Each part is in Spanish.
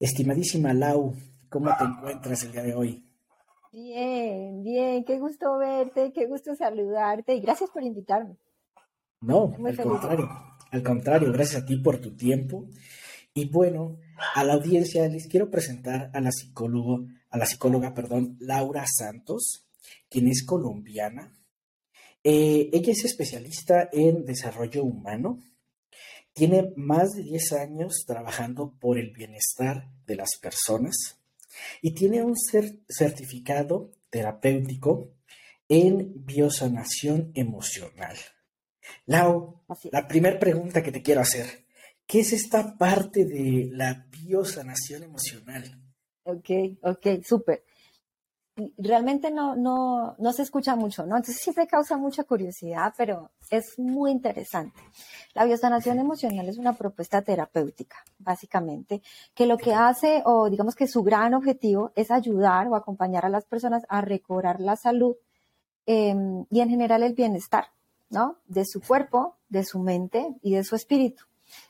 Estimadísima Lau, ¿cómo te encuentras el día de hoy? Bien, bien, qué gusto verte, qué gusto saludarte y gracias por invitarme. No, al contrario, al contrario, gracias a ti por tu tiempo. Y bueno, a la audiencia les quiero presentar a la psicóloga, a la psicóloga, perdón, Laura Santos, quien es colombiana. Eh, ella es especialista en desarrollo humano. Tiene más de 10 años trabajando por el bienestar de las personas y tiene un certificado terapéutico en biosanación emocional. Lau, la primera pregunta que te quiero hacer, ¿qué es esta parte de la biosanación emocional? Ok, ok, súper. Realmente no, no, no se escucha mucho, ¿no? Entonces siempre causa mucha curiosidad, pero es muy interesante. La biosanación emocional es una propuesta terapéutica, básicamente, que lo que hace, o digamos que su gran objetivo, es ayudar o acompañar a las personas a recobrar la salud em, y en general el bienestar, ¿no? De su cuerpo, de su mente y de su espíritu.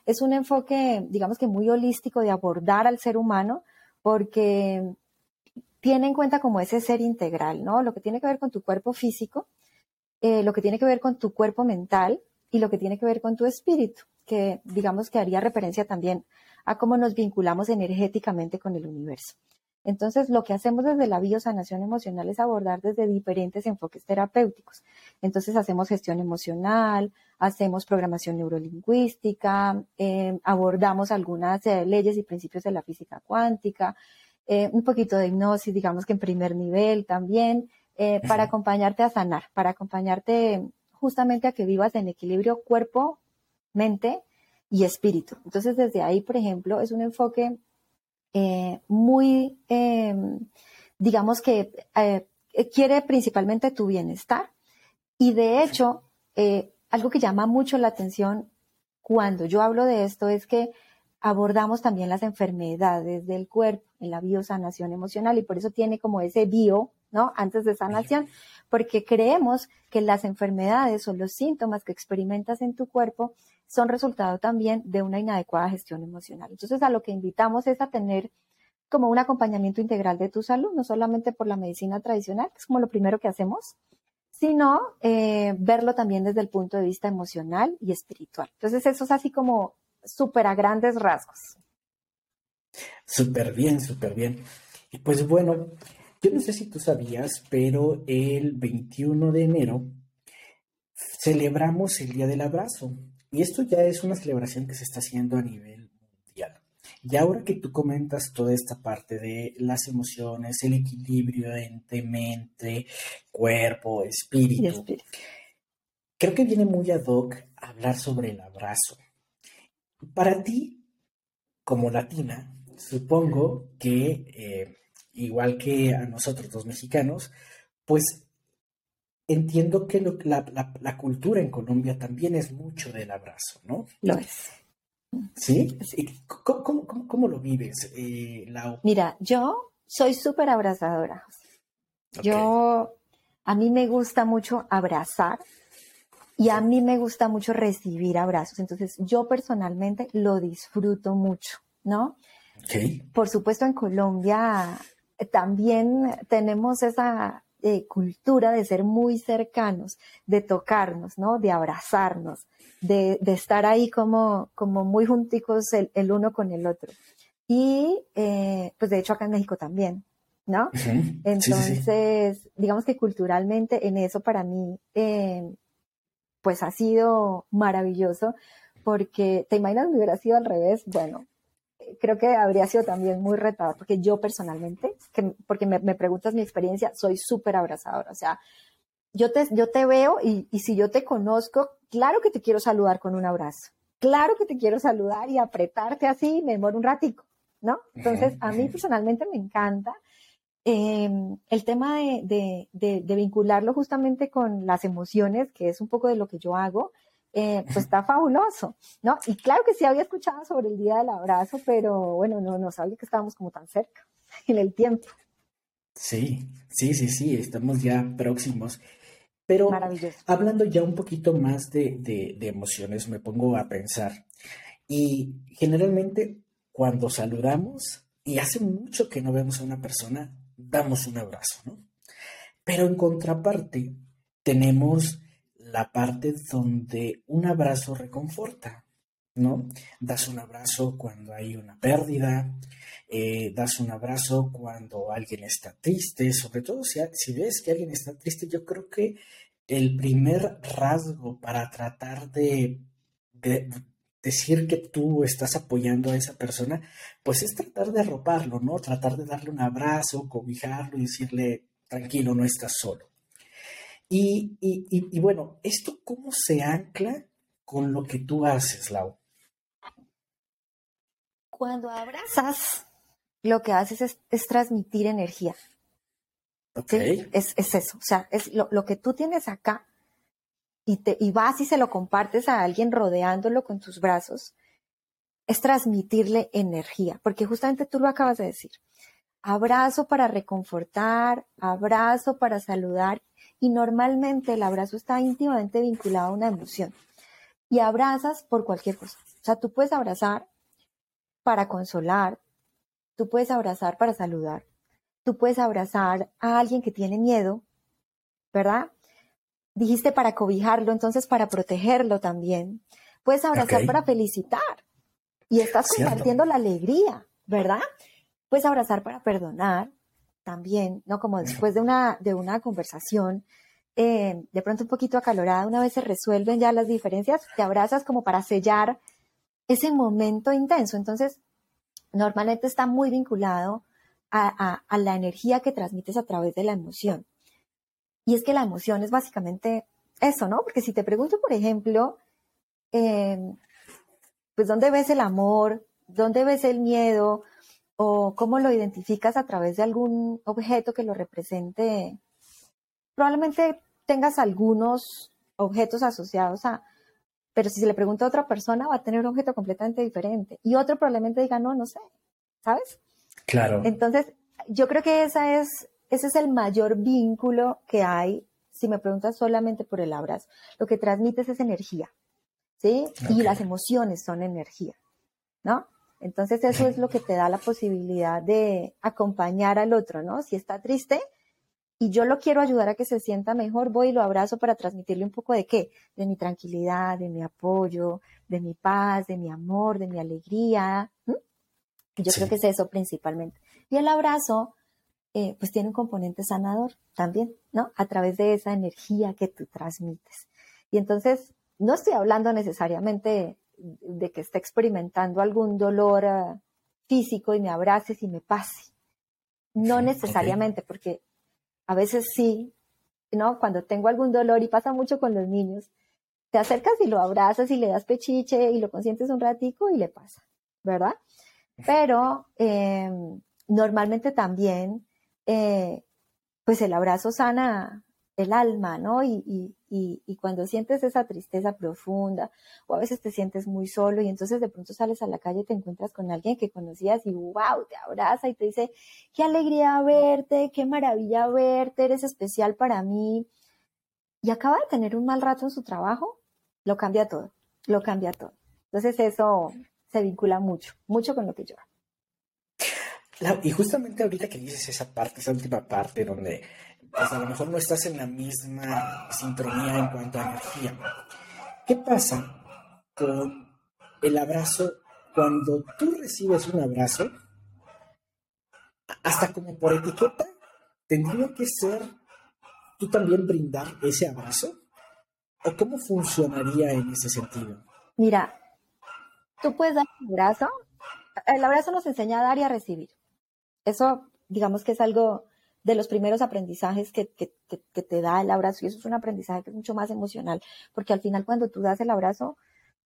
Es un enfoque, digamos que muy holístico de abordar al ser humano porque tiene en cuenta como ese ser integral, ¿no? Lo que tiene que ver con tu cuerpo físico, eh, lo que tiene que ver con tu cuerpo mental y lo que tiene que ver con tu espíritu, que digamos que haría referencia también a cómo nos vinculamos energéticamente con el universo. Entonces, lo que hacemos desde la biosanación emocional es abordar desde diferentes enfoques terapéuticos. Entonces, hacemos gestión emocional, hacemos programación neurolingüística, eh, abordamos algunas eh, leyes y principios de la física cuántica, eh, un poquito de hipnosis, digamos que en primer nivel también, para acompañarte a sanar, para acompañarte justamente a que vivas en equilibrio cuerpo, mente y espíritu. Entonces, desde ahí, por ejemplo, es un enfoque eh, muy, em, digamos que eh, quiere principalmente tu bienestar. Y de hecho, eh, algo que llama mucho la atención cuando yo hablo de esto es que abordamos también las enfermedades del cuerpo en la biosanación emocional y por eso tiene como ese bio, ¿no? Antes de sanación, porque creemos que las enfermedades o los síntomas que experimentas en tu cuerpo son resultado también de una inadecuada gestión emocional. Entonces, a lo que invitamos es a tener como un acompañamiento integral de tu salud, no solamente por la medicina tradicional, que es como lo primero que hacemos, sino eh, verlo también desde el punto de vista emocional y espiritual. Entonces, eso es así como súper a grandes rasgos. Súper bien, súper bien. Y pues bueno, yo no sé si tú sabías, pero el 21 de enero celebramos el Día del Abrazo. Y esto ya es una celebración que se está haciendo a nivel mundial. Y ahora que tú comentas toda esta parte de las emociones, el equilibrio entre mente, cuerpo, espíritu, creo que viene muy ad hoc hablar sobre el abrazo. Para ti, como latina, supongo que, eh, igual que a nosotros los mexicanos, pues entiendo que la, cultura en Colombia también es mucho del abrazo, ¿no? Lo es. ¿Sí? ¿Cómo, lo vives, eh, Mira, yo soy súper abrazadora. Yo, a mí me gusta mucho abrazar y a mí me gusta mucho recibir abrazos. Entonces, yo personalmente lo disfruto mucho, ¿no? Okay. Por supuesto, en Colombia también tenemos esa cultura de ser muy cercanos, de tocarnos, ¿no? De abrazarnos, de, estar ahí como, como muy junticos el, uno con el otro. Y eh, pues de hecho acá en México también, ¿no? Entonces, digamos que culturalmente en eso para mí, eh, pues ha sido maravilloso, porque te imaginas me hubiera sido al revés, bueno, creo que habría sido también muy retador, porque yo personalmente, que, porque me, preguntas mi experiencia, soy súper abrazadora. O sea, yo te, yo te veo y, y, si yo te conozco, claro que te quiero saludar con un abrazo. Claro que te quiero saludar y apretarte así, me demoro un ratico, ¿no? Entonces, a mí personalmente me encanta em, el tema de, de, de, de vincularlo justamente con las emociones, que es un poco de lo que yo hago eh, pues está fabuloso, ¿no? Y claro que sí había escuchado sobre el Día del Abrazo, pero bueno, no, no sabía que estábamos como tan cerca en el tiempo. Sí, sí, sí, sí, estamos ya próximos. Pero hablando ya un poquito más de, de, emociones, me pongo a pensar. Y generalmente cuando saludamos, y hace mucho que no vemos a una persona, damos un abrazo, ¿no? Pero en contraparte, tenemos la parte donde un abrazo reconforta, ¿no? Das un abrazo cuando hay una pérdida, eh, das un abrazo cuando alguien está triste, sobre todo si, ves que alguien está triste, yo creo que el primer rasgo para tratar de, decir que tú estás apoyando a esa persona, pues es tratar de arroparlo, ¿no? Tratar de darle un abrazo, cobijarlo y decirle, tranquilo, no estás solo. Y, y, y, bueno, ¿esto cómo se ancla con lo que tú haces, Lau? Cuando abrazas, lo que haces es, transmitir energía. Okay. Es, es, eso, o sea, es lo, lo que tú tienes acá y, vas y se lo compartes a alguien rodeándolo con tus brazos, es transmitirle energía, porque justamente tú lo acabas de decir. Abrazo para reconfortar, abrazo para saludar, y normalmente el abrazo está íntimamente vinculado a una emoción. Y abrazas por cualquier cosa. O sea, tú puedes abrazar para consolar, tú puedes abrazar para saludar, tú puedes abrazar a alguien que tiene miedo, ¿verdad? Dijiste para cobijarlo, entonces para protegerlo también. Puedes abrazar para felicitar y estás compartiendo la alegría, ¿verdad? Puedes abrazar para perdonar también, ¿no? Como después de una, de una conversación, eh, de pronto un poquito acalorada, una vez se resuelven ya las diferencias, te abrazas como para sellar ese momento intenso. Entonces, normalmente está muy vinculado a la energía que transmites a través de la emoción. Y es que la emoción es básicamente eso, ¿no? Porque si te pregunto, por ejemplo, em, pues ¿dónde ves el amor? ¿Dónde ves el miedo? ¿O cómo lo identificas a través de algún objeto que lo represente? Probablemente tengas algunos objetos asociados a, pero si se le pregunta a otra persona va a tener un objeto completamente diferente. Y otro probablemente diga, no, no sé, ¿sabes? Claro. Entonces, yo creo que esa es ese es el mayor vínculo que hay si me preguntas solamente por el abrazo. Lo que transmites es energía, ¿sí? Y las emociones son energía, ¿no? Entonces eso es lo que te da la posibilidad de acompañar al otro, ¿no? Si está triste y yo lo quiero ayudar a que se sienta mejor, voy y lo abrazo para transmitirle un poco de qué? De mi tranquilidad, de mi apoyo, de mi paz, de mi amor, de mi alegría. Yo creo que es eso principalmente. Y el abrazo eh, pues tiene un componente sanador también, ¿no? A través de esa energía que tú transmites. Y entonces, no estoy hablando necesariamente de que esté experimentando algún dolor ah, físico y me abraces y me pase. No necesariamente, porque a veces sí, ¿no? Cuando tengo algún dolor y pasa mucho con los niños, te acercas y lo abrazas y le das pechiche y lo consientes un ratico y le pasa, ¿verdad? Pero em, normalmente también eh, pues el abrazo sana el alma, ¿no? Y, cuando sientes esa tristeza profunda, o a veces te sientes muy solo y entonces de pronto sales a la calle y te encuentras con alguien que conocías y wow, te abraza y te dice, qué alegría verte, qué maravilla verte, eres especial para mí. Y acaba de tener un mal rato en su trabajo, lo cambia todo, lo cambia todo. Entonces eso se vincula mucho, mucho con lo que yo hago y justamente ahorita que dices esa parte, esa última parte donde pues a lo mejor no estás en la misma sintonía en cuanto a energía. ¿Qué pasa con el abrazo cuando tú recibes un abrazo? Hasta como por etiqueta, tendría que ser tú también brindar ese abrazo. ¿O cómo funcionaría en ese sentido? Mira, tú puedes dar un abrazo. El abrazo nos enseña a dar y a recibir. Eso, digamos que es algo de los primeros aprendizajes que, te da el abrazo y eso es un aprendizaje que es mucho más emocional, porque al final cuando tú das el abrazo,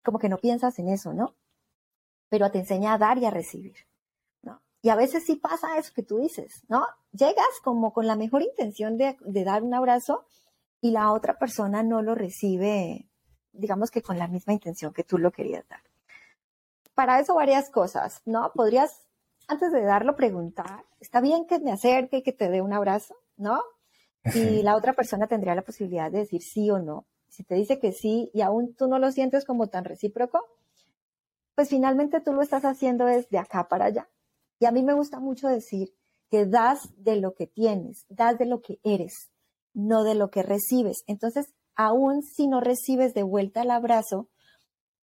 como que no piensas en eso, ¿no? Pero te enseña a dar y a recibir, ¿no? Y a veces sí pasa eso que tú dices, ¿no? Llegas como con la mejor intención de, dar un abrazo y la otra persona no lo recibe, digamos que con la misma intención que tú lo querías dar. Para eso varias cosas, ¿no? Podrías antes de darlo, preguntar, ¿está bien que me acerque y que te dé un abrazo? ¿No? Y la otra persona tendría la posibilidad de decir sí o no. Si te dice que sí y aún tú no lo sientes como tan recíproco, pues finalmente tú lo estás haciendo desde acá para allá. Y a mí me gusta mucho decir que das de lo que tienes, das de lo que eres, no de lo que recibes. Entonces, aún si no recibes de vuelta el abrazo,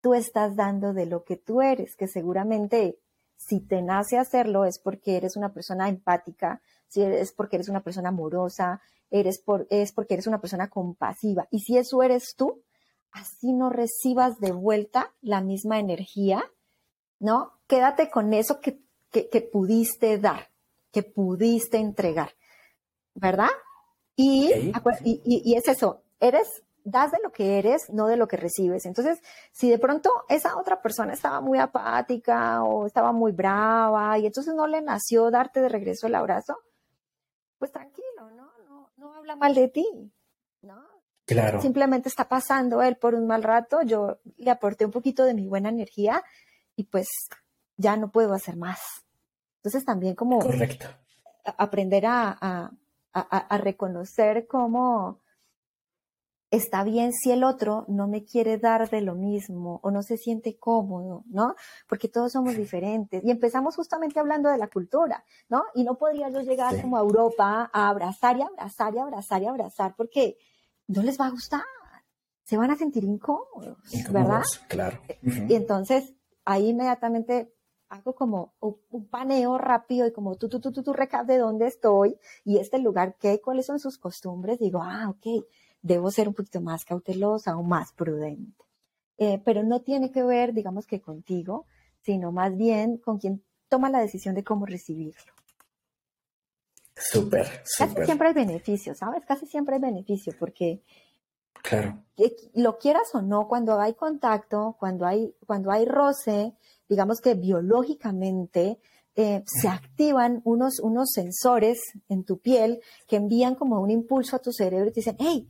tú estás dando de lo que tú eres, que seguramente si te nace hacerlo es porque eres una persona empática, si es porque eres una persona amorosa, eres por, es porque eres una persona compasiva. Y si eso eres tú, así no recibas de vuelta la misma energía, ¿no? Quédate con eso que, que, pudiste dar, que pudiste entregar, ¿verdad? Y, y, es eso, eres, das de lo que eres, no de lo que recibes. Entonces, si de pronto esa otra persona estaba muy apática o estaba muy brava y entonces no le nació darte de regreso el abrazo, pues tranquilo, ¿no? No, no habla mal de ti, ¿no? Claro. Simplemente está pasando él por un mal rato, yo le aporté un poquito de mi buena energía y pues ya no puedo hacer más. Entonces también como Correcto. aprender a, a, reconocer cómo está bien si el otro no me quiere dar de lo mismo o no se siente cómodo, ¿no? Porque todos somos diferentes. Y empezamos justamente hablando de la cultura, ¿no? Y no podría yo llegar como a Europa a abrazar y abrazar y abrazar y abrazar porque no les va a gustar. Se van a sentir incómodos, ¿verdad? Claro. Y entonces ahí inmediatamente hago como un paneo rápido y como tú, tú, tú, tú, tú recap de dónde estoy y este lugar, ¿qué? ¿Cuáles son sus costumbres? Digo, ah, ok, debo ser un poquito más cautelosa o más prudente. Eh, pero no tiene que ver, digamos que contigo, sino más bien con quien toma la decisión de cómo recibirlo. Súper, súper. Casi siempre hay beneficio, ¿sabes? Casi siempre hay beneficio porque Claro. Lo quieras o no, cuando hay contacto, cuando hay, cuando hay roce, digamos que biológicamente eh, se activan unos, unos sensores en tu piel que envían como un impulso a tu cerebro y te dicen, hey,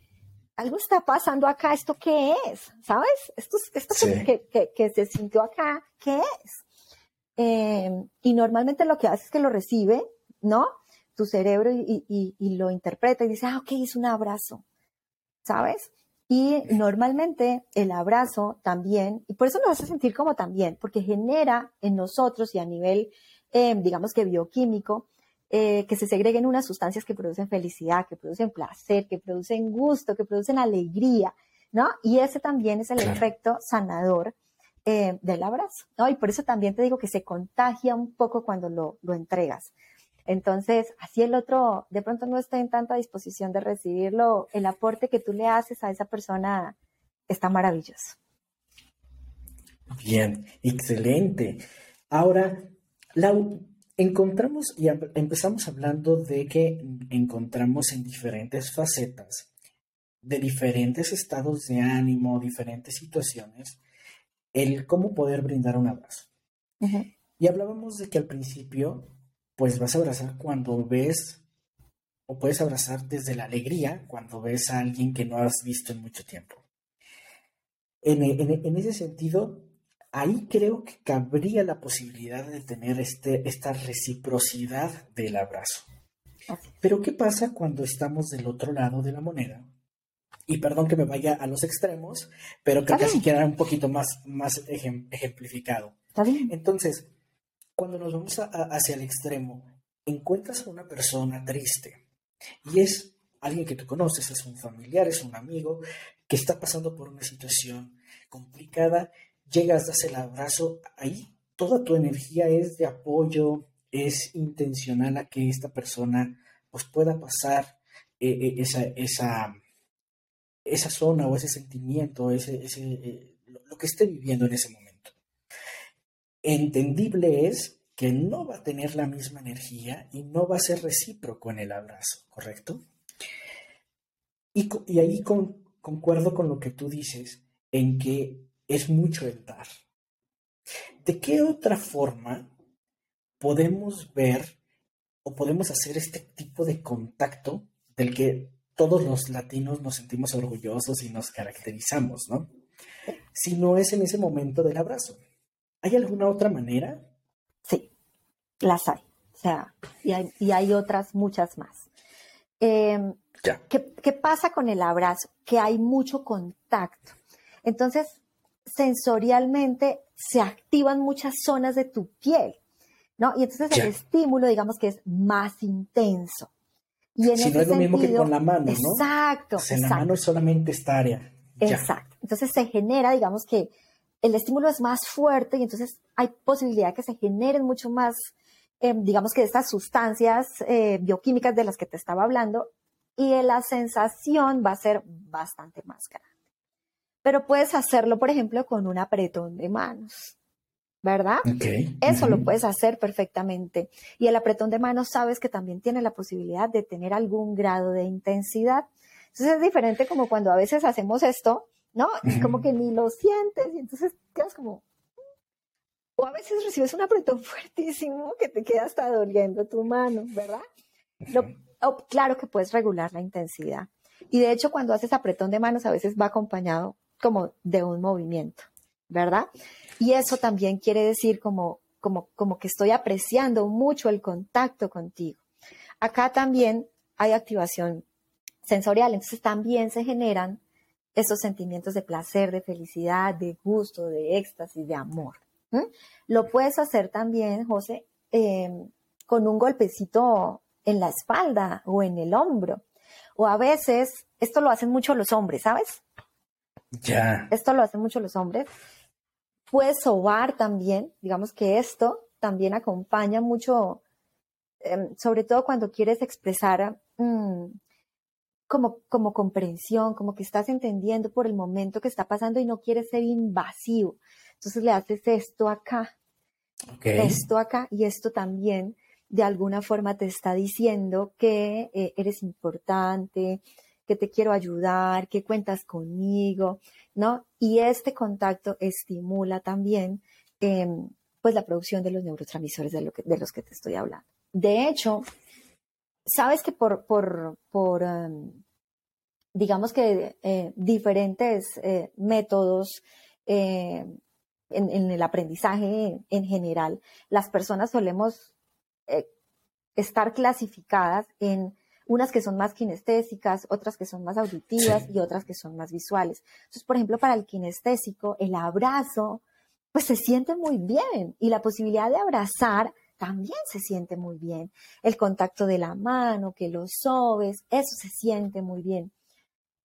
algo está pasando acá, ¿esto qué es? ¿Sabes? Esto, esto que, se sintió acá, ¿qué es? Em, y normalmente lo que hace es que lo recibe, ¿no? Tu cerebro y, y lo interpreta y dice, ah, ok, es un abrazo, ¿sabes? Y normalmente el abrazo también, y por eso nos hace sentir como también, porque genera en nosotros y a nivel, eh, digamos que bioquímico, eh, que se segreguen unas sustancias que producen felicidad, que producen placer, que producen gusto, que producen alegría, ¿no? Y ese también es el efecto sanador eh, del abrazo, ¿no? Y por eso también te digo que se contagia un poco cuando lo, lo entregas. Entonces, así el otro de pronto no está en tanta disposición de recibirlo, el aporte que tú le haces a esa persona está maravilloso. Bien, excelente. Ahora, Lau, encontramos y empezamos hablando de que encontramos en diferentes facetas, de diferentes estados de ánimo, diferentes situaciones, el cómo poder brindar un abrazo. Y hablábamos de que al principio pues vas a abrazar cuando ves, o puedes abrazar desde la alegría cuando ves a alguien que no has visto en mucho tiempo. En, ese sentido, ahí creo que cabría la posibilidad de tener este, esta reciprocidad del abrazo. Pero ¿qué pasa cuando estamos del otro lado de la moneda? Y perdón que me vaya a los extremos, pero que casi queda un poquito más, más ejemplificado. Entonces, cuando nos vamos hacia el extremo, encuentras a una persona triste y es alguien que tú conoces, es un familiar, es un amigo que está pasando por una situación complicada, llegas, das el abrazo, ahí toda tu energía es de apoyo, es intencional a que esta persona pues pueda pasar eh, eh, esa, esa, esa zona o ese sentimiento, ese, ese eh, lo que esté viviendo en ese momento entendible es que no va a tener la misma energía y no va a ser recíproco en el abrazo, ¿correcto? Y, ahí concuerdo con lo que tú dices, en que es mucho el dar. ¿De qué otra forma podemos ver o podemos hacer este tipo de contacto del que todos los latinos nos sentimos orgullosos y nos caracterizamos, ¿no? Si no es en ese momento del abrazo. ¿Hay alguna otra manera? Sí, las hay. O sea, y hay, otras muchas más. Em, ¿qué, pasa con el abrazo? Que hay mucho contacto. Entonces, sensorialmente se activan muchas zonas de tu piel. ¿no? Y entonces el estímulo, digamos que es más intenso. Y en si no es lo mismo que con la mano, ¿no? Exacto. en la mano es solamente esta área. Exacto. Entonces se genera, digamos que el estímulo es más fuerte y entonces hay posibilidad de que se generen mucho más, eh, digamos que estas sustancias eh, bioquímicas de las que te estaba hablando y la sensación va a ser bastante más grande. Pero puedes hacerlo, por ejemplo, con un apretón de manos. ¿verdad? Eso lo puedes hacer perfectamente. Y el apretón de manos sabes que también tiene la posibilidad de tener algún grado de intensidad. Entonces es diferente como cuando a veces hacemos esto, ¿no? Y como que ni lo sientes y entonces quedas como... O a veces recibes un apretón fuertísimo que te queda hasta doliendo tu mano, ¿verdad? claro que puedes regular la intensidad. Y de hecho cuando haces apretón de manos a veces va acompañado como de un movimiento, ¿verdad? Y eso también quiere decir como, como, como que estoy apreciando mucho el contacto contigo. Acá también hay activación sensorial, entonces también se generan esos sentimientos de placer, de felicidad, de gusto, de éxtasis, de amor. Lo puedes hacer también, José, em, con un golpecito en la espalda o en el hombro. O a veces, esto lo hacen mucho los hombres, ¿sabes? Ya. Esto lo hacen mucho los hombres. Puedes sobar también, digamos que esto también acompaña mucho, em, sobre todo cuando quieres expresar mm, como, como comprensión, como que estás entendiendo por el momento que está pasando y no quieres ser invasivo. Entonces le haces esto acá, esto acá y esto también de alguna forma te está diciendo que eh, eres importante, que te quiero ayudar, que cuentas conmigo, ¿no? Y este contacto estimula también em, pues la producción de los neurotransmisores de, los que te estoy hablando. De hecho, sabes que por, por, em, digamos que eh, diferentes eh, métodos eh, en, el aprendizaje en general, las personas solemos estar clasificadas en unas que son más kinestésicas, otras que son más auditivas y otras que son más visuales. Entonces, por ejemplo, para el kinestésico, el abrazo, pues se siente muy bien y la posibilidad de abrazar también se siente muy bien. El contacto de la mano, que lo sobes, eso se siente muy bien.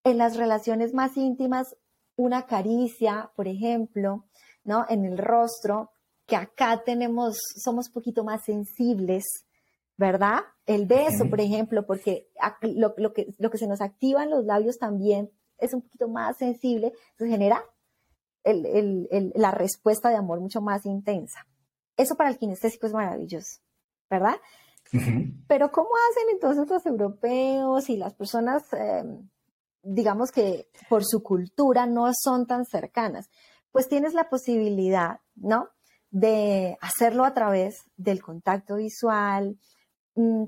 En las relaciones más íntimas, una caricia, por ejemplo, ¿no? En el rostro, que acá tenemos, somos un poquito más sensibles, ¿verdad? El beso, por ejemplo, porque lo, que, lo que se nos activa en los labios también es un poquito más sensible, se genera la respuesta de amor mucho más intensa. Eso para el kinestésico es maravilloso, ¿verdad? Pero ¿cómo hacen entonces los europeos y las personas, em, digamos que por su cultura no son tan cercanas? Pues tienes la posibilidad, ¿no? De hacerlo a través del contacto visual,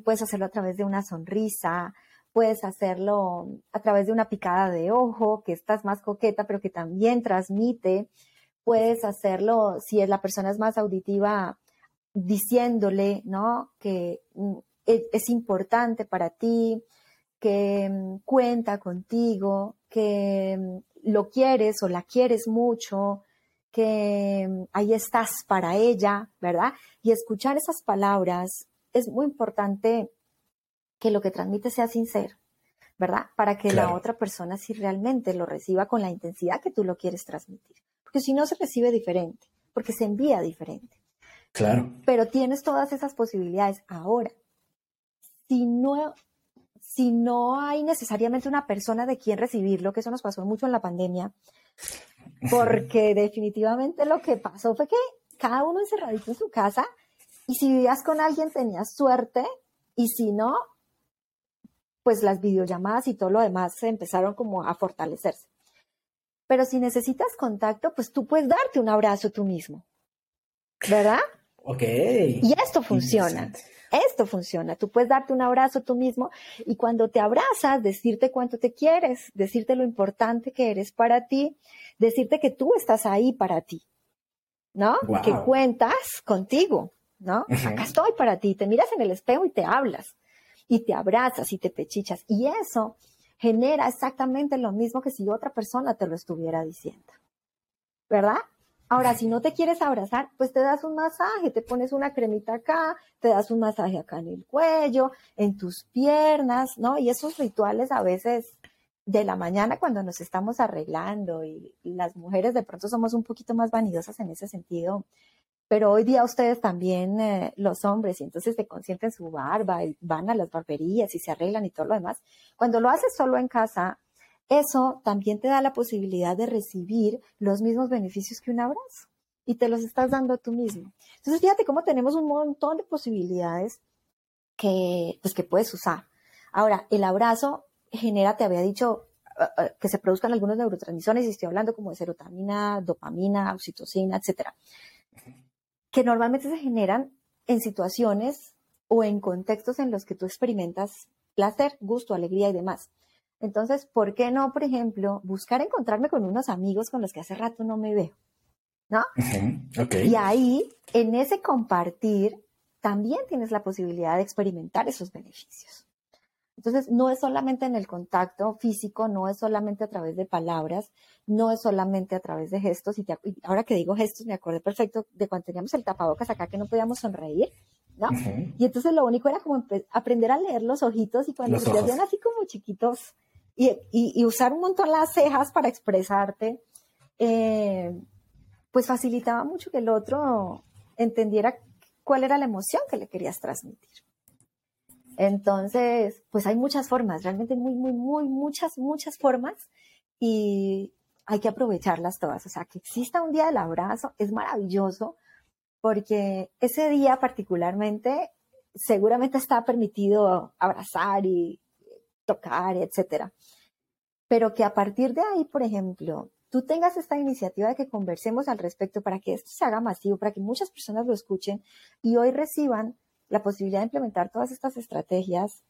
puedes hacerlo a través de una sonrisa, puedes hacerlo a través de una picada de ojo, que estás más coqueta, pero que también transmite. Puedes hacerlo, si la persona es más auditiva, diciéndole, ¿no? Que mm, e, es, importante para ti, que mm, cuenta contigo, que lo quieres o la quieres mucho, que ahí estás para ella, ¿verdad? Y escuchar esas palabras es muy importante que lo que transmite sea sincero, ¿verdad? Para que la otra persona sí realmente lo reciba con la intensidad que tú lo quieres transmitir. Porque si no se recibe diferente, porque se envía diferente. Claro. Pero tienes todas esas posibilidades. Ahora, si no, si no hay necesariamente una persona de quien recibirlo, que eso nos pasó mucho en la pandemia, porque definitivamente lo que pasó fue que cada uno encerradito en su casa y si vivías con alguien tenías suerte y si no, pues las videollamadas y todo lo demás se empezaron como a fortalecerse. Pero si necesitas contacto, pues tú puedes darte un abrazo tú mismo. ¿Verdad? Ok. Y esto funciona. Esto funciona. Tú puedes darte un abrazo tú mismo y cuando te abrazas, decirte cuánto te quieres, decirte lo importante que eres para ti, decirte que tú estás ahí para ti, ¿no? Que cuentas contigo. ¿No? Acá estoy para ti, te miras en el espejo y te hablas, y te abrazas y te pechichas, y eso genera exactamente lo mismo que si otra persona te lo estuviera diciendo, ¿verdad? Ahora, si no te quieres abrazar, pues te das un masaje, te pones una cremita acá, te das un masaje acá en el cuello, en tus piernas, ¿no? Y esos rituales a veces de la mañana cuando nos estamos arreglando y las mujeres de pronto somos un poquito más vanidosas en ese sentido, pero hoy día ustedes también, eh, los hombres, y entonces se consienten su barba y van a las barberías y se arreglan y todo lo demás. Cuando lo haces solo en casa, eso también te da la posibilidad de recibir los mismos beneficios que un abrazo y te los estás dando tú mismo. Entonces, fíjate cómo tenemos un montón de posibilidades que, pues, que puedes usar. Ahora, el abrazo genera, te había dicho, eh, eh, que se produzcan algunos neurotransmisores, y estoy hablando como de serotonina, dopamina, oxitocina, etcétera, que normalmente se generan en situaciones o en contextos en los que tú experimentas placer, gusto, alegría y demás. Entonces, ¿por qué no, por ejemplo, buscar encontrarme con unos amigos con los que hace rato no me veo? ¿No? Y ahí, en ese compartir, también tienes la posibilidad de experimentar esos beneficios. Entonces, no es solamente en el contacto físico, no es solamente a través de palabras, no es solamente a través de gestos. Y, ahora que digo gestos, me acordé perfecto de cuando teníamos el tapabocas acá que no podíamos sonreír, ¿no? Y entonces lo único era como aprender a leer los ojitos y cuando se hacían así como chiquitos, y, usar un montón las cejas para expresarte, eh, pues facilitaba mucho que el otro entendiera cuál era la emoción que le querías transmitir. Entonces, pues hay muchas formas, realmente muy, muy, muy, muchas, muchas formas y hay que aprovecharlas todas. O sea, que exista un día del abrazo es maravilloso porque ese día particularmente seguramente está permitido abrazar y tocar, etcétera. Pero que a partir de ahí, por ejemplo, tú tengas esta iniciativa de que conversemos al respecto para que esto se haga masivo, para que muchas personas lo escuchen y hoy reciban la posibilidad de implementar todas estas estrategias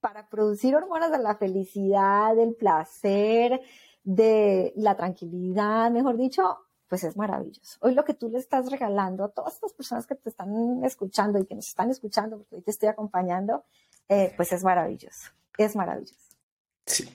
para producir hormonas de la felicidad, del placer, de la tranquilidad, mejor dicho, pues es maravilloso. Hoy lo que tú le estás regalando a todas estas personas que te están escuchando y que nos están escuchando, porque hoy te estoy acompañando, eh, pues es maravilloso, es maravilloso. Sí.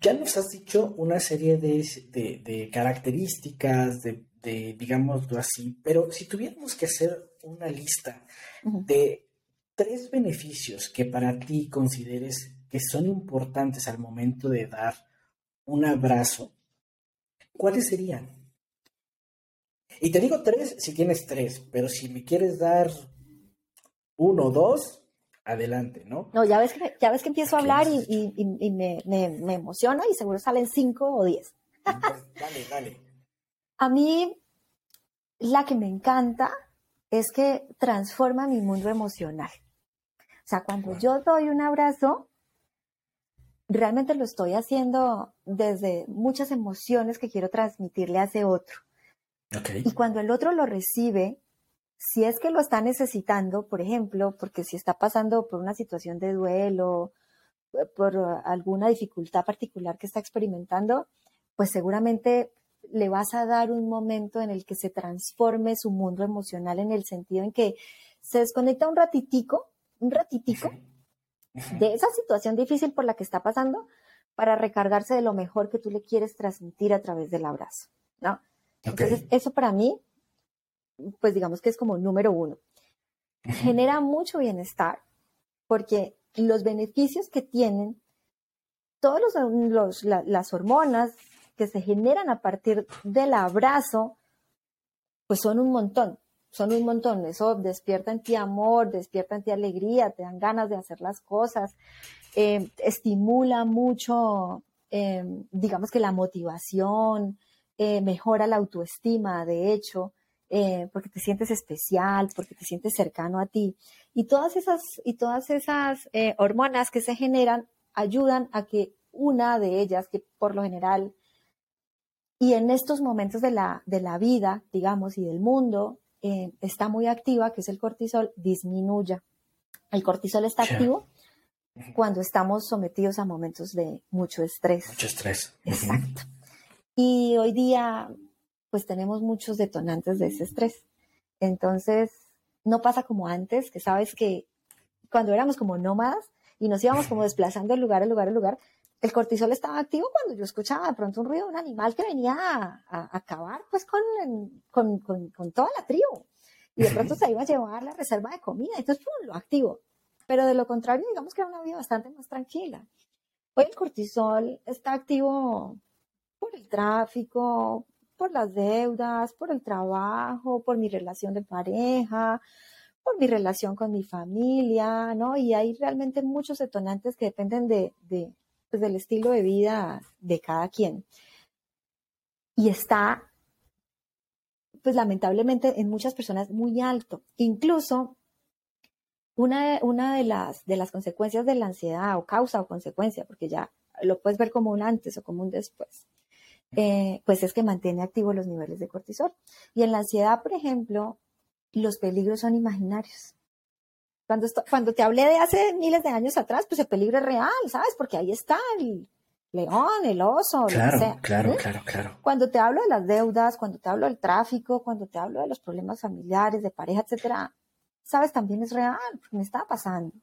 ya nos has dicho una serie de, características, de, de, digámoslo así, pero si tuviéramos que hacer una lista de tres beneficios que para ti consideres que son importantes al momento de dar un abrazo, ¿cuáles serían? Y te digo tres si tienes tres, pero si me quieres dar uno o dos, adelante, ¿no? No, ya ves que, ya ves que empiezo a hablar y, me, me, emociono y seguro salen cinco o diez. dale, dale. A mí, la que me encanta es que transforma mi mundo emocional. O sea, cuando yo doy un abrazo, realmente lo estoy haciendo desde muchas emociones que quiero transmitirle a ese otro. Okay. Y cuando el otro lo recibe, si es que lo está necesitando, por ejemplo, porque si está pasando por una situación de duelo, por alguna dificultad particular que está experimentando, pues seguramente le vas a dar un momento en el que se transforme su mundo emocional en el sentido en que se desconecta un ratitico, un ratitico de esa situación difícil por la que está pasando para recargarse de lo mejor que tú le quieres transmitir a través del abrazo, ¿no? Entonces, eso para mí pues digamos que es como número uno. Genera mucho bienestar porque los beneficios que tienen, todas los, las hormonas que se generan a partir del abrazo, pues son un montón, son un montón. Eso despierta en ti amor, despierta en ti alegría, te dan ganas de hacer las cosas, eh, estimula mucho, eh, digamos que la motivación, eh, mejora la autoestima, de hecho. Eh, porque te sientes especial, porque te sientes cercano a ti. Y todas esas, y todas esas hormonas que se generan ayudan a que una de ellas, que por lo general, y en estos momentos de la, de la vida, digamos, y del mundo, eh, está muy activa, que es el cortisol, disminuya. El cortisol está activo cuando estamos sometidos a momentos de mucho estrés. Mucho estrés. Exacto. Y hoy día pues tenemos muchos detonantes de ese estrés. Entonces, no pasa como antes, que sabes que cuando éramos como nómadas y nos íbamos como desplazando de lugar a lugar a lugar, el cortisol estaba activo cuando yo escuchaba de pronto un ruido de un animal que venía a, acabar pues con, con, con, toda la tribu. Y de pronto se iba a llevar la reserva de comida. Entonces, ¡pum! lo activo. Pero de lo contrario, digamos que era una vida bastante más tranquila. Hoy el cortisol está activo por el tráfico, por las deudas, por el trabajo, por mi relación de pareja, por mi relación con mi familia, ¿no? Y hay realmente muchos detonantes que dependen de, pues, del estilo de vida de cada quien. Y está, pues lamentablemente, en muchas personas muy alto. Incluso una, una de, las, de las consecuencias de la ansiedad, o causa o consecuencia, porque ya lo puedes ver como un antes o como un después, eh, pues es que mantiene activos los niveles de cortisol. Y en la ansiedad, por ejemplo, los peligros son imaginarios. Cuando, cuando te hablé de hace miles de años atrás, pues el peligro es real, ¿sabes? Porque ahí está el león, el oso, claro, lo que sea. Claro, claro, claro. Cuando te hablo de las deudas, cuando te hablo del tráfico, cuando te hablo de los problemas familiares, de pareja, etcétera, sabes, también es real, porque me está pasando.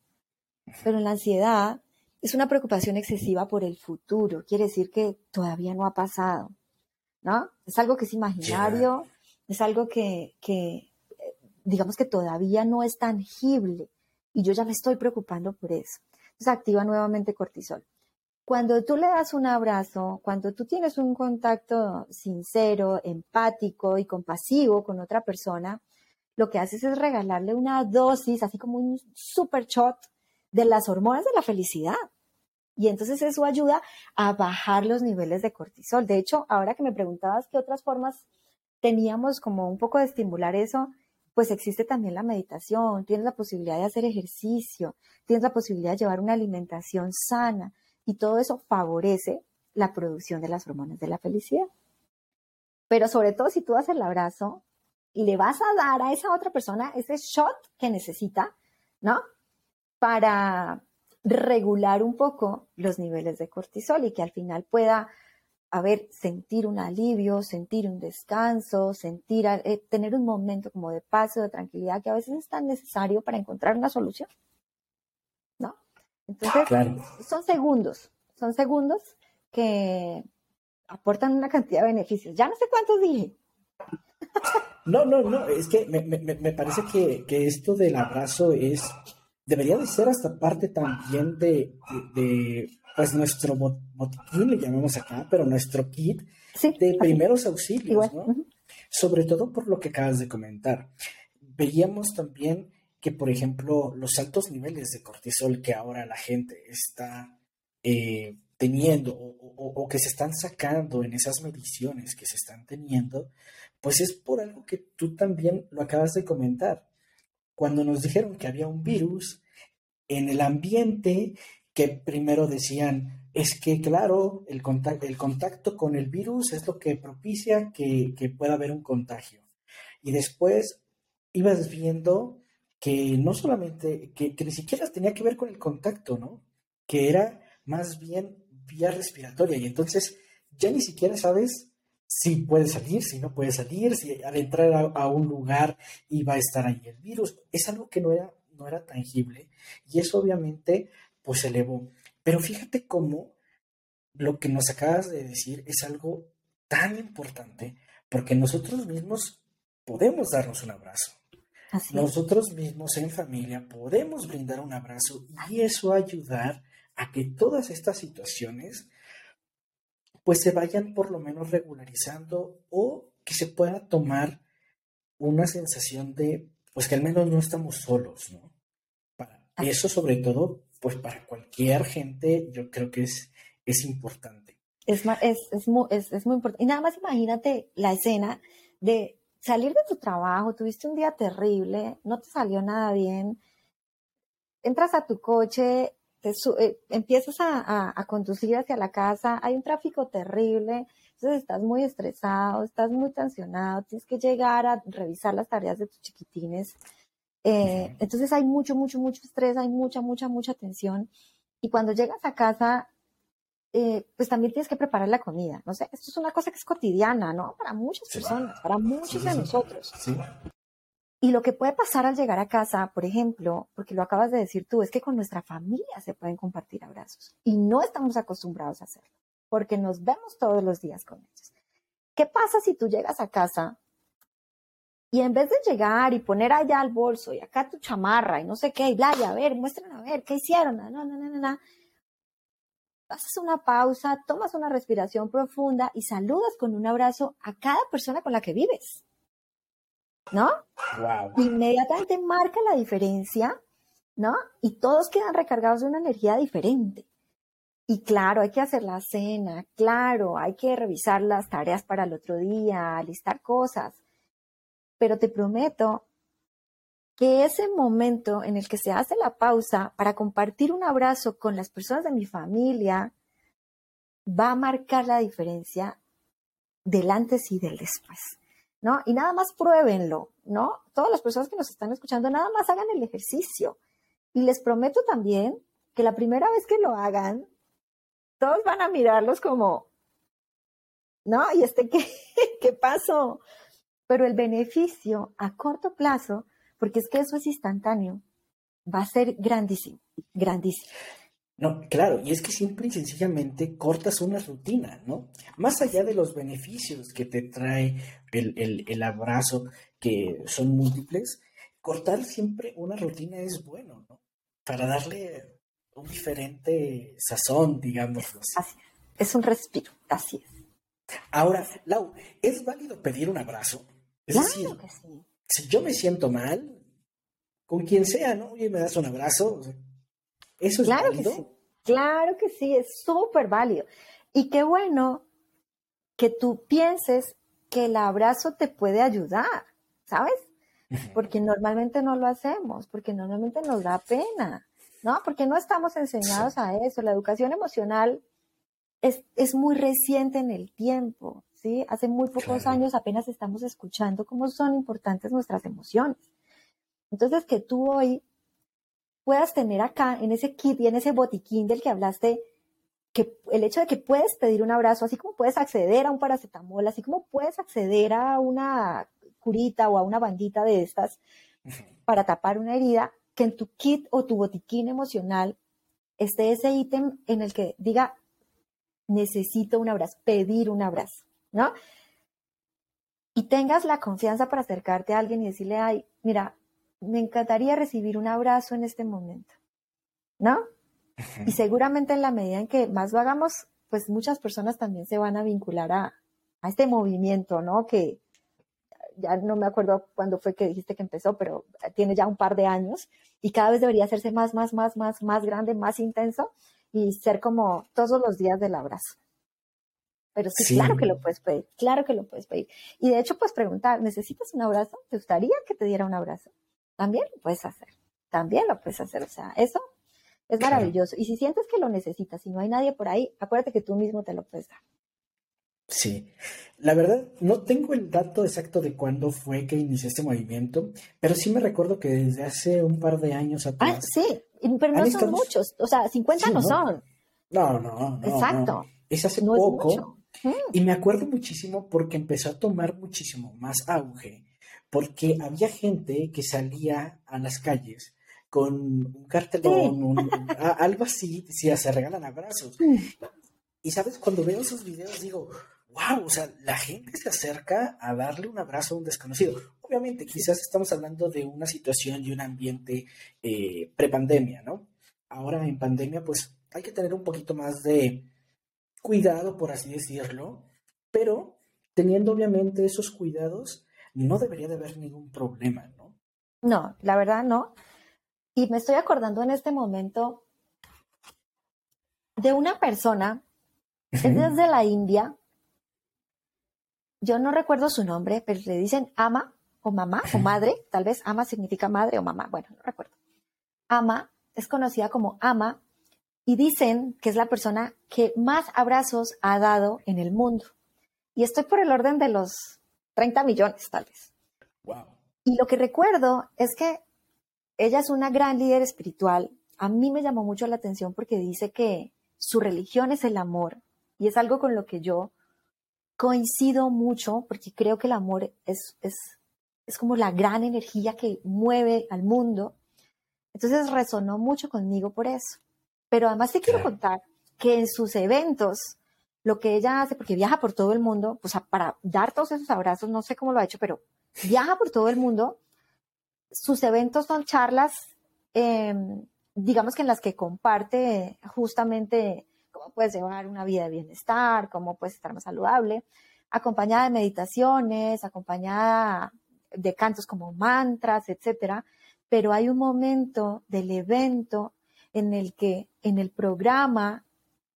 Pero la ansiedad es una preocupación excesiva por el futuro, quiere decir que todavía no ha pasado, ¿no? Es algo que es imaginario, es algo que, que, digamos que todavía no es tangible y yo ya me estoy preocupando por eso. Entonces activa nuevamente cortisol. Cuando tú le das un abrazo, cuando tú tienes un contacto sincero, empático y compasivo con otra persona, lo que haces es regalarle una dosis, así como un super shot de las hormonas de la felicidad. Y entonces eso ayuda a bajar los niveles de cortisol. De hecho, ahora que me preguntabas qué otras formas teníamos como un poco de estimular eso, pues existe también la meditación, tienes la posibilidad de hacer ejercicio, tienes la posibilidad de llevar una alimentación sana y todo eso favorece la producción de las hormonas de la felicidad. Pero sobre todo si tú das el abrazo y le vas a dar a esa otra persona ese shot que necesita, ¿no? Para regular un poco los niveles de cortisol y que al final pueda a ver, sentir un alivio, sentir un descanso, sentir, eh, tener un momento como de paz o de tranquilidad que a veces es tan necesario para encontrar una solución. ¿No? Entonces, son segundos, son segundos que aportan una cantidad de beneficios. Ya no sé cuántos dije. No, no, no, es que me, parece que, esto del abrazo es, debería de ser hasta parte también de pues nuestro botiquín, le llamamos acá, pero nuestro kit de primeros auxilios, ¿no? Sobre todo por lo que acabas de comentar. Veíamos también que, por ejemplo, los altos niveles de cortisol que ahora la gente está eh, teniendo o, que se están sacando en esas mediciones que se están teniendo, pues es por algo que tú también lo acabas de comentar. Cuando nos dijeron que había un virus en el ambiente que primero decían, es que claro, el contacto, el contacto con el virus es lo que propicia que, pueda haber un contagio. Y después ibas viendo que no solamente, que, ni siquiera tenía que ver con el contacto, ¿no? Que era más bien vía respiratoria. Y entonces ya ni siquiera sabes si puede salir, si no puede salir, si al entrar a, a, un lugar iba a estar ahí el virus. Es algo que no era, no era tangible. Y eso obviamente pues se elevó. Pero fíjate cómo lo que nos acabas de decir es algo tan importante, porque nosotros mismos podemos darnos un abrazo. nosotros mismos en familia podemos brindar un abrazo y eso ayudar a que todas estas situaciones pues se vayan por lo menos regularizando o que se pueda tomar una sensación de pues que al menos no estamos solos, ¿no? Para eso sobre todo pues para cualquier gente yo creo que es, es importante. Es, es, es, muy, es, es muy importante. Y nada más imagínate la escena de salir de tu trabajo, tuviste un día terrible, no te salió nada bien, entras a tu coche, te eh, empiezas a, a, a, conducir hacia la casa, hay un tráfico terrible, entonces estás muy estresado, estás muy tensionado, tienes que llegar a revisar las tareas de tus chiquitines eh, entonces hay mucho, mucho, mucho estrés, hay mucha, mucha, mucha tensión. Y cuando llegas a casa, eh, pues también tienes que preparar la comida. No sé, esto es una cosa que es cotidiana, ¿no? Para muchas personas, para muchos de nosotros. Y lo que puede pasar al llegar a casa, por ejemplo, porque lo acabas de decir tú, es que con nuestra familia se pueden compartir abrazos y no estamos acostumbrados a hacerlo, porque nos vemos todos los días con ellos. ¿Qué pasa si tú llegas a casa y en vez de llegar y poner allá el bolso y acá tu chamarra y no sé qué, y bla, a ver, muestran a ver, ¿qué hicieron? No, no, no, no, no. Haces una pausa, tomas una respiración profunda y saludas con un abrazo a cada persona con la que vives. ¿no? Inmediatamente marca la diferencia, ¿no? Y todos quedan recargados de una energía diferente. Y claro, hay que hacer la cena, claro, hay que revisar las tareas para el otro día, listar cosas. Pero te prometo que ese momento en el que se hace la pausa para compartir un abrazo con las personas de mi familia va a marcar la diferencia del antes y del después. ¿no? Y nada más pruébenlo, ¿no? Todas las personas que nos están escuchando, nada más hagan el ejercicio. Y les prometo también que la primera vez que lo hagan, todos van a mirarlos como, ¿no? ¿Y este qué, qué pasó? Pero el beneficio a corto plazo, porque es que eso es instantáneo, va a ser grandísimo, grandísimo. No, claro, y es que simple y sencillamente cortas una rutina, ¿no? Más allá de los beneficios que te trae el, abrazo, que son múltiples, cortar siempre una rutina es bueno, ¿no? Para darle un diferente sazón, digamos. Así es, es un respiro, así es. Ahora, Lau, ¿es válido pedir un abrazo? Es decir, si yo me siento mal, con quien sea, ¿no? Oye, me das un abrazo. ¿Eso es claro válido? Que sí. Claro que sí, es súper válido. Y qué bueno que tú pienses que el abrazo te puede ayudar, ¿sabes? Porque normalmente no lo hacemos, porque normalmente nos da pena, ¿no? Porque no estamos enseñados a eso. La educación emocional es, es muy reciente en el tiempo, ¿sí? Hace muy pocos años apenas estamos escuchando cómo son importantes nuestras emociones. Entonces, que tú hoy puedas tener acá en ese kit y en ese botiquín del que hablaste, que el hecho de que puedes pedir un abrazo, así como puedes acceder a un paracetamol, así como puedes acceder a una curita o a una bandita de estas para tapar una herida, que en tu kit o tu botiquín emocional esté ese ítem en el que diga, necesito un abrazo, pedir un abrazo, ¿no? Y tengas la confianza para acercarte a alguien y decirle, ay, mira, me encantaría recibir un abrazo en este momento, ¿no? Y seguramente en la medida en que más lo hagamos, pues muchas personas también se van a vincular a, este movimiento, ¿no? Que ya no me acuerdo cuándo fue que dijiste que empezó, pero tiene ya un par de años y cada vez debería hacerse más, más, más, más, más grande, más intenso y ser como todos los días del abrazo. Pero sí, claro que lo puedes pedir, claro que lo puedes pedir. Y de hecho, pues preguntar, ¿necesitas un abrazo? ¿Te gustaría que te diera un abrazo? también lo puedes hacer, también lo puedes hacer, o sea, eso es maravilloso. Y si sientes que lo necesitas y no hay nadie por ahí, acuérdate que tú mismo te lo puedes dar. Sí, la verdad no tengo el dato exacto de cuándo fue que inició este movimiento, pero sí me recuerdo que desde hace un par de años ah, atrás. Ah, sí, pero no son muchos, o sea, 50 no, son. No, no, no. Exacto. Es hace poco. Mm. y me acuerdo muchísimo porque empezó a tomar muchísimo más auge porque había gente que salía a las calles con un cartelón, algo así, decía, se regalan abrazos. Y sabes, cuando veo esos videos digo, wow, o sea, la gente se acerca a darle un abrazo a un desconocido. Obviamente, quizás estamos hablando de una situación y un ambiente eh, prepandemia, ¿no? Ahora en pandemia, pues hay que tener un poquito más de cuidado, por así decirlo, pero teniendo obviamente esos cuidados, no debería de haber ningún problema, ¿no? No, la verdad no. Y me estoy acordando en este momento de una persona, es desde la India, yo no recuerdo su nombre, pero le dicen ama o mamá o madre, tal vez ama significa madre o mamá, bueno, no recuerdo. Ama es conocida como ama y dicen que es la persona que más abrazos ha dado en el mundo. Y estoy por el orden de los 30 millones tal vez. Y lo que recuerdo es que ella es una gran líder espiritual. A mí me llamó mucho la atención porque dice que su religión es el amor y es algo con lo que yo coincido mucho porque creo que el amor es, es, es como la gran energía que mueve al mundo. Entonces resonó mucho conmigo por eso. Pero además te quiero contar que en sus eventos, lo que ella hace, porque viaja por todo el mundo, pues para dar todos esos abrazos, no sé cómo lo ha hecho, pero viaja por todo el mundo. Sus eventos son charlas, em, digamos que en las que comparte justamente cómo puedes llevar una vida de bienestar, cómo puedes estar más saludable, acompañada de meditaciones, acompañada de cantos como mantras, etcétera. Pero hay un momento del evento en el que en el programa,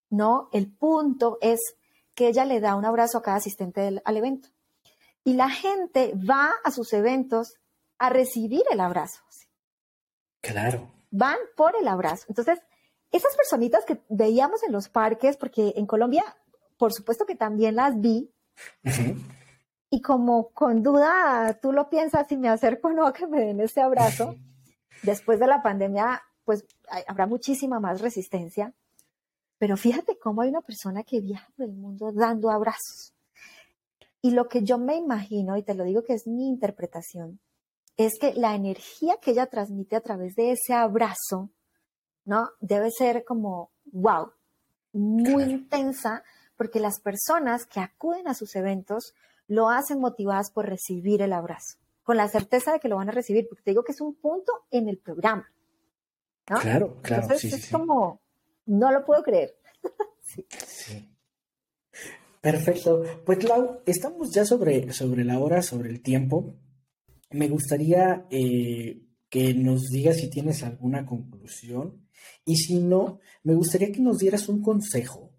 ¿no? El punto es que ella le da un abrazo a cada asistente al evento. Y la gente va a sus eventos a recibir el abrazo. Claro. Van por el abrazo. Entonces, esas personitas que veíamos en los parques, porque en Colombia, por supuesto que también las vi, y como con duda tú lo piensas y me acerco o no que me den ese abrazo, después de la pandemia, pues habrá muchísima más resistencia. Pero fíjate cómo hay una persona que viaja por el mundo dando abrazos. Y lo que yo me imagino, y te lo digo que es mi interpretación, es que la energía que ella transmite a través de ese abrazo, ¿no? Debe ser como, wow, muy intensa, porque las personas que acuden a sus eventos lo hacen motivadas por recibir el abrazo, con la certeza de que lo van a recibir, porque te digo que es un punto en el programa. Claro, claro. Entonces es como, no lo puedo creer. sí. Perfecto. Pues Lau, estamos ya sobre, sobre la hora, sobre el tiempo. Me gustaría eh, que nos digas si tienes alguna conclusión y si no, me gustaría que nos dieras un consejo.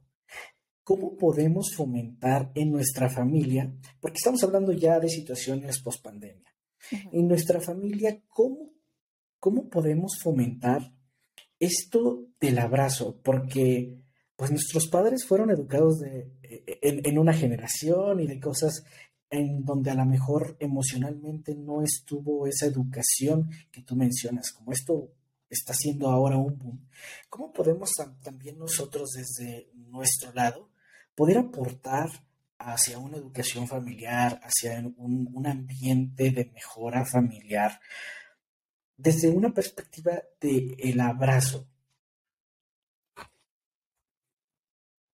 ¿Cómo podemos fomentar en nuestra familia? Porque estamos hablando ya de situaciones post pandemia. En nuestra familia, ¿cómo, ¿cómo podemos fomentar esto del abrazo? Porque pues nuestros padres fueron educados de, en, una generación y de cosas en donde a lo mejor emocionalmente no estuvo esa educación que tú mencionas, como esto está siendo ahora un boom. ¿Cómo podemos también nosotros desde nuestro lado poder aportar hacia una educación familiar, hacia un ambiente de mejora familiar, desde una perspectiva del el abrazo?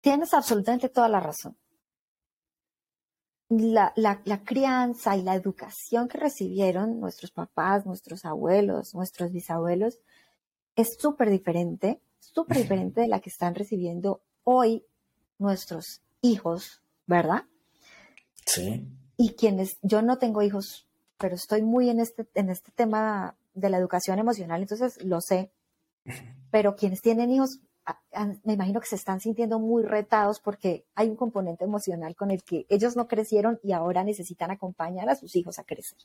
Tienes absolutamente toda la razón. La, la, la, crianza y la educación que recibieron nuestros papás, nuestros abuelos, nuestros bisabuelos, es súper diferente, súper diferente de la que están recibiendo hoy nuestros hijos, ¿verdad? Sí. Y quienes, yo no tengo hijos, pero estoy muy en este, en este tema de la educación emocional, entonces lo sé. Pero quienes tienen hijos me imagino que se están sintiendo muy retados porque hay un componente emocional con el que ellos no crecieron y ahora necesitan acompañar a sus hijos a crecer,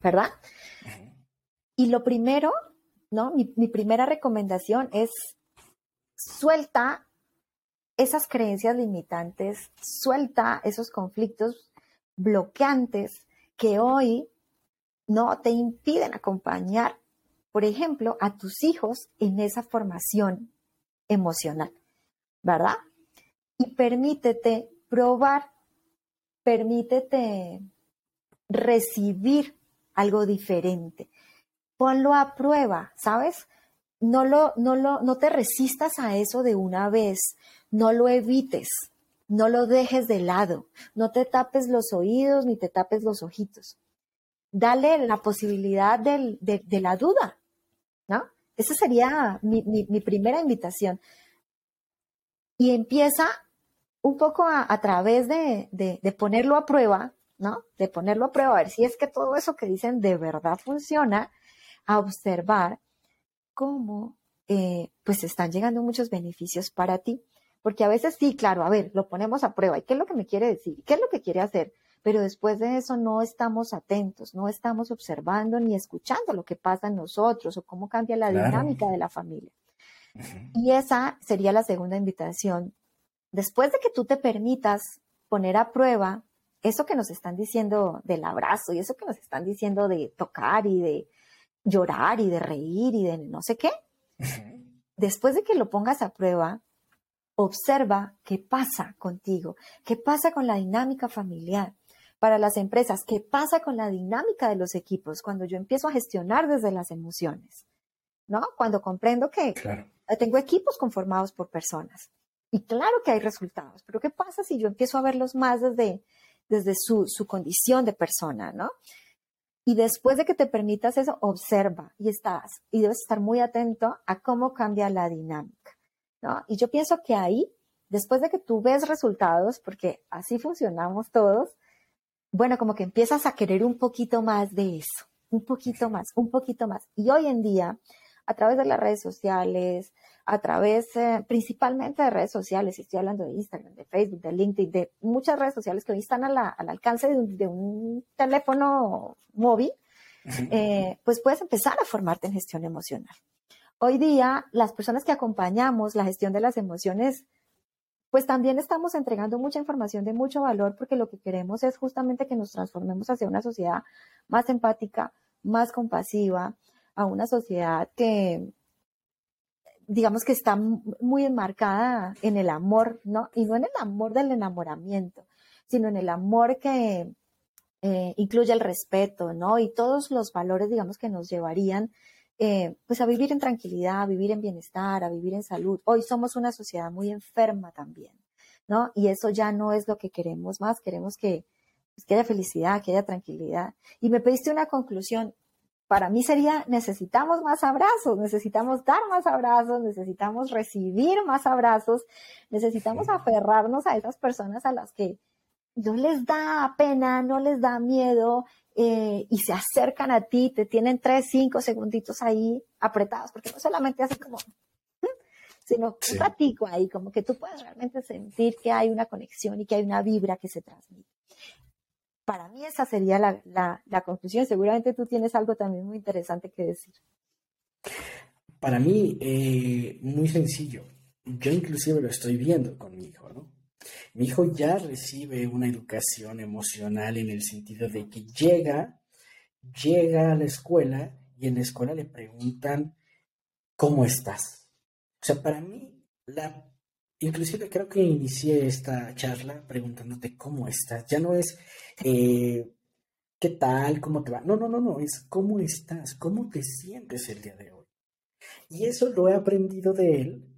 ¿verdad? Y lo primero, ¿no? Mi, mi primera recomendación es suelta esas creencias limitantes, suelta esos conflictos bloqueantes que hoy no te impiden acompañar, por ejemplo, a tus hijos en esa formación emocional, ¿verdad? Y permítete probar, permítete recibir algo diferente. Ponlo a prueba, ¿sabes? No, lo, no, lo, no te resistas a eso de una vez, no lo evites, no lo dejes de lado, no te tapes los oídos ni te tapes los ojitos. Dale la posibilidad de, la duda, ¿no? Esa sería mi, primera invitación. Y empieza un poco a, través de, ponerlo a prueba, ¿no? De ponerlo a prueba, a ver si es que todo eso que dicen de verdad funciona, a observar cómo eh, pues están llegando muchos beneficios para ti. Porque a veces sí, claro, a ver, lo ponemos a prueba. ¿Y qué es lo que me quiere decir? ¿Qué es lo que quiere hacer? Pero después de eso no estamos atentos, no estamos observando ni escuchando lo que pasa en nosotros o cómo cambia la dinámica de la familia. Y esa sería la segunda invitación. Después de que tú te permitas poner a prueba eso que nos están diciendo del abrazo y eso que nos están diciendo de tocar y de llorar y de reír y de no sé qué, después de que lo pongas a prueba, observa qué pasa contigo, qué pasa con la dinámica familiar, para las empresas. ¿Qué pasa con la dinámica de los equipos cuando yo empiezo a gestionar desde las emociones? ¿No? Cuando comprendo que tengo equipos conformados por personas. Y claro que hay resultados, pero ¿qué pasa si yo empiezo a verlos más desde, desde su, su condición de persona, ¿no? Y después de que te permitas eso, observa y estás, y debes estar muy atento a cómo cambia la dinámica, ¿no? Y yo pienso que ahí, después de que tú ves resultados, porque así funcionamos todos, bueno, como que empiezas a querer un poquito más de eso, un poquito más, un poquito más. Y hoy en día, a través de las redes sociales, a través eh, principalmente de redes sociales, estoy hablando de Instagram, de Facebook, de LinkedIn, de muchas redes sociales que hoy están al alcance de un, teléfono móvil, eh, pues puedes empezar a formarte en gestión emocional. Hoy día, las personas que acompañamos la gestión de las emociones pues también estamos entregando mucha información de mucho valor porque lo que queremos es justamente que nos transformemos hacia una sociedad más empática, más compasiva, a una sociedad que, digamos que está muy enmarcada en el amor, ¿no? Y no en el amor del enamoramiento, sino en el amor que eh, incluye el respeto, ¿no? Y todos los valores, digamos, que nos llevarían eh, pues a vivir en tranquilidad, a vivir en bienestar, a vivir en salud. Hoy somos una sociedad muy enferma también, ¿no? Y eso ya no es lo que queremos más, queremos que, pues, que haya felicidad, que haya tranquilidad. Y me pediste una conclusión. Para mí sería, necesitamos más abrazos, necesitamos dar más abrazos, necesitamos recibir más abrazos, necesitamos aferrarnos a esas personas a las que no les da pena, no les da miedo, eh, y se acercan a ti, te tienen tres, cinco segunditos ahí apretados, porque no solamente hacen como, sino un ratico ahí, como que tú puedes realmente sentir que hay una conexión y que hay una vibra que se transmite. Para mí esa sería la, la, conclusión. Seguramente tú tienes algo también muy interesante que decir. Para mí, eh, muy sencillo. Yo inclusive lo estoy viendo con mi hijo, ¿no? Mi hijo ya recibe una educación emocional en el sentido de que llega, llega a la escuela y en la escuela le preguntan, ¿cómo estás? O sea, para mí, la, inclusive creo que inicié esta charla preguntándote cómo estás. Ya no es, eh, ¿qué tal? ¿Cómo te va? No, no, no, no, es cómo estás, cómo te sientes el día de hoy. Y eso lo he aprendido de él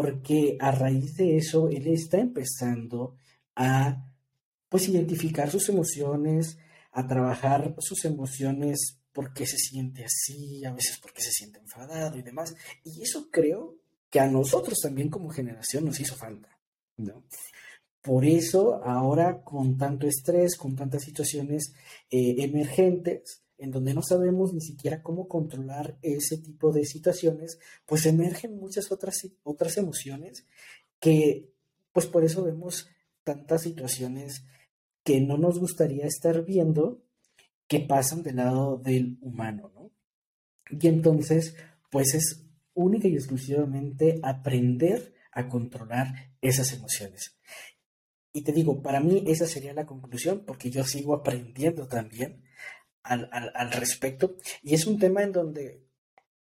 porque a raíz de eso él está empezando a pues identificar sus emociones, a trabajar sus emociones porque se siente así, a veces porque se siente enfadado y demás. Y eso creo que a nosotros también como generación nos hizo falta, ¿no? Por eso ahora con tanto estrés, con tantas situaciones eh, emergentes, en donde no sabemos ni siquiera cómo controlar ese tipo de situaciones, pues emergen muchas otras, otras emociones que, pues por eso vemos tantas situaciones que no nos gustaría estar viendo que pasan del lado del humano, ¿no? Y entonces, pues es única y exclusivamente aprender a controlar esas emociones. Y te digo, para mí esa sería la conclusión, porque yo sigo aprendiendo también al, respecto. Y es un tema en donde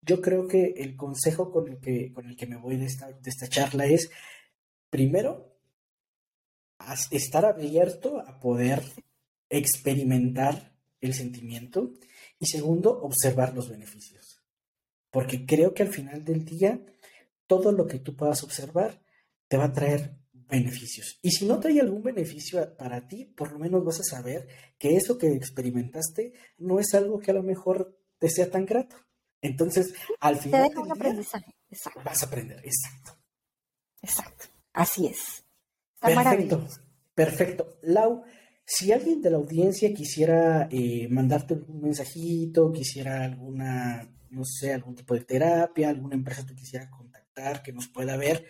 yo creo que el consejo con el que, con el que me voy de esta, de esta charla es, primero, estar abierto a poder experimentar el sentimiento y segundo, observar los beneficios. Porque creo que al final del día, todo lo que tú puedas observar te va a traer beneficios. Y si no trae algún beneficio para ti, por lo menos vas a saber que eso que experimentaste no es algo que a lo mejor te sea tan grato. Entonces, al final. Te deja un aprendizaje. Exacto. Vas a aprender, exacto. Exacto. Así es. perfecto. Perfecto. Lau, si alguien de la audiencia quisiera eh, mandarte un mensajito, quisiera alguna, no sé, algún tipo de terapia, alguna empresa que quisiera contactar, que nos pueda ver,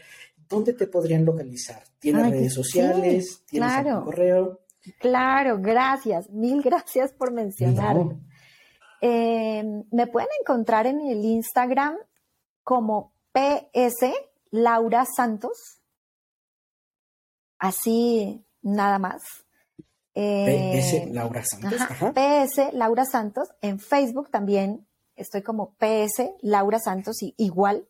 ¿dónde te podrían localizar? ¿Tienes redes sociales? ¿Tienes claro, correo? Claro, gracias. Mil gracias por mencionarlo. Eh, me pueden encontrar en el Instagram como PS Laura Santos. Así nada más. PS Laura Santos. PS Laura Santos. En Facebook también estoy como PS Laura Santos y igual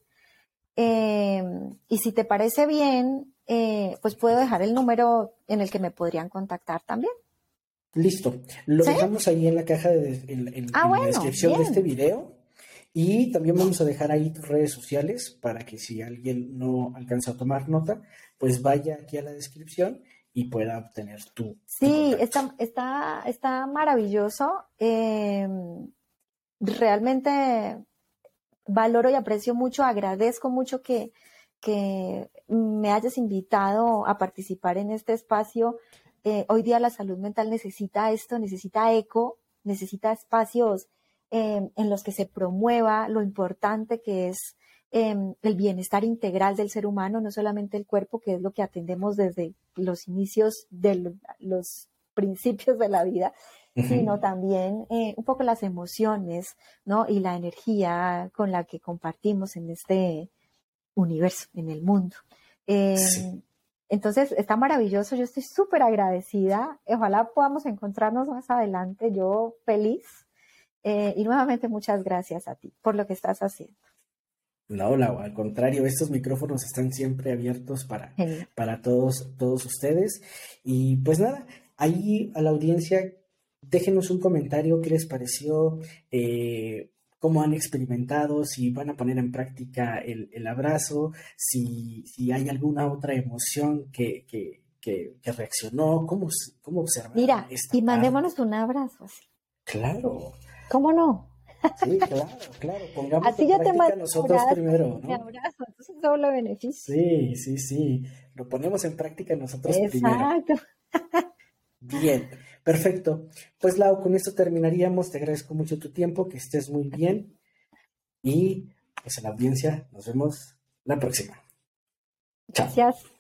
Em, y si te parece bien, eh, pues puedo dejar el número en el que me podrían contactar también. Listo. Lo dejamos ahí en la caja de en, ah, la descripción de este video. Y también vamos a dejar ahí tus redes sociales para que si alguien no alcanza a tomar nota, pues vaya aquí a la descripción y pueda obtener tu. Sí, está, está, está maravilloso. Em, realmente valoro y aprecio mucho, agradezco mucho que, me hayas invitado a participar en este espacio. Eh, hoy día la salud mental necesita esto, necesita eco, necesita espacios Em, en los que se promueva lo importante que es em, el bienestar integral del ser humano, no solamente el cuerpo, que es lo que atendemos desde los inicios de los principios de la vida, sino también eh, un poco las emociones, ¿no? Y la energía con la que compartimos en este universo, en el mundo. Em, entonces, está maravilloso, yo estoy súper agradecida, ojalá podamos encontrarnos más adelante, yo feliz eh, y nuevamente muchas gracias a ti por lo que estás haciendo. No, Lau, al contrario, estos micrófonos están siempre abiertos para, para todos, todos ustedes. Y pues nada, ahí a la audiencia, déjenos un comentario qué les pareció, eh, cómo han experimentado, si van a poner en práctica el, abrazo, si, si, hay alguna otra emoción que, que, que, reaccionó, cómo, cómo observar. Mira, y mandémonos un abrazo. Claro. ¿Cómo no? Sí, claro, claro. Pongamos Así en práctica nosotros primero, ¿no? abrazo, entonces doble beneficio. Sí, sí, sí. Lo ponemos en práctica nosotros primero. Exacto. Bien, perfecto. Pues Lau, con esto terminaríamos. Te agradezco mucho tu tiempo, que estés muy bien. Y pues en la audiencia nos vemos la próxima. Chao. Gracias.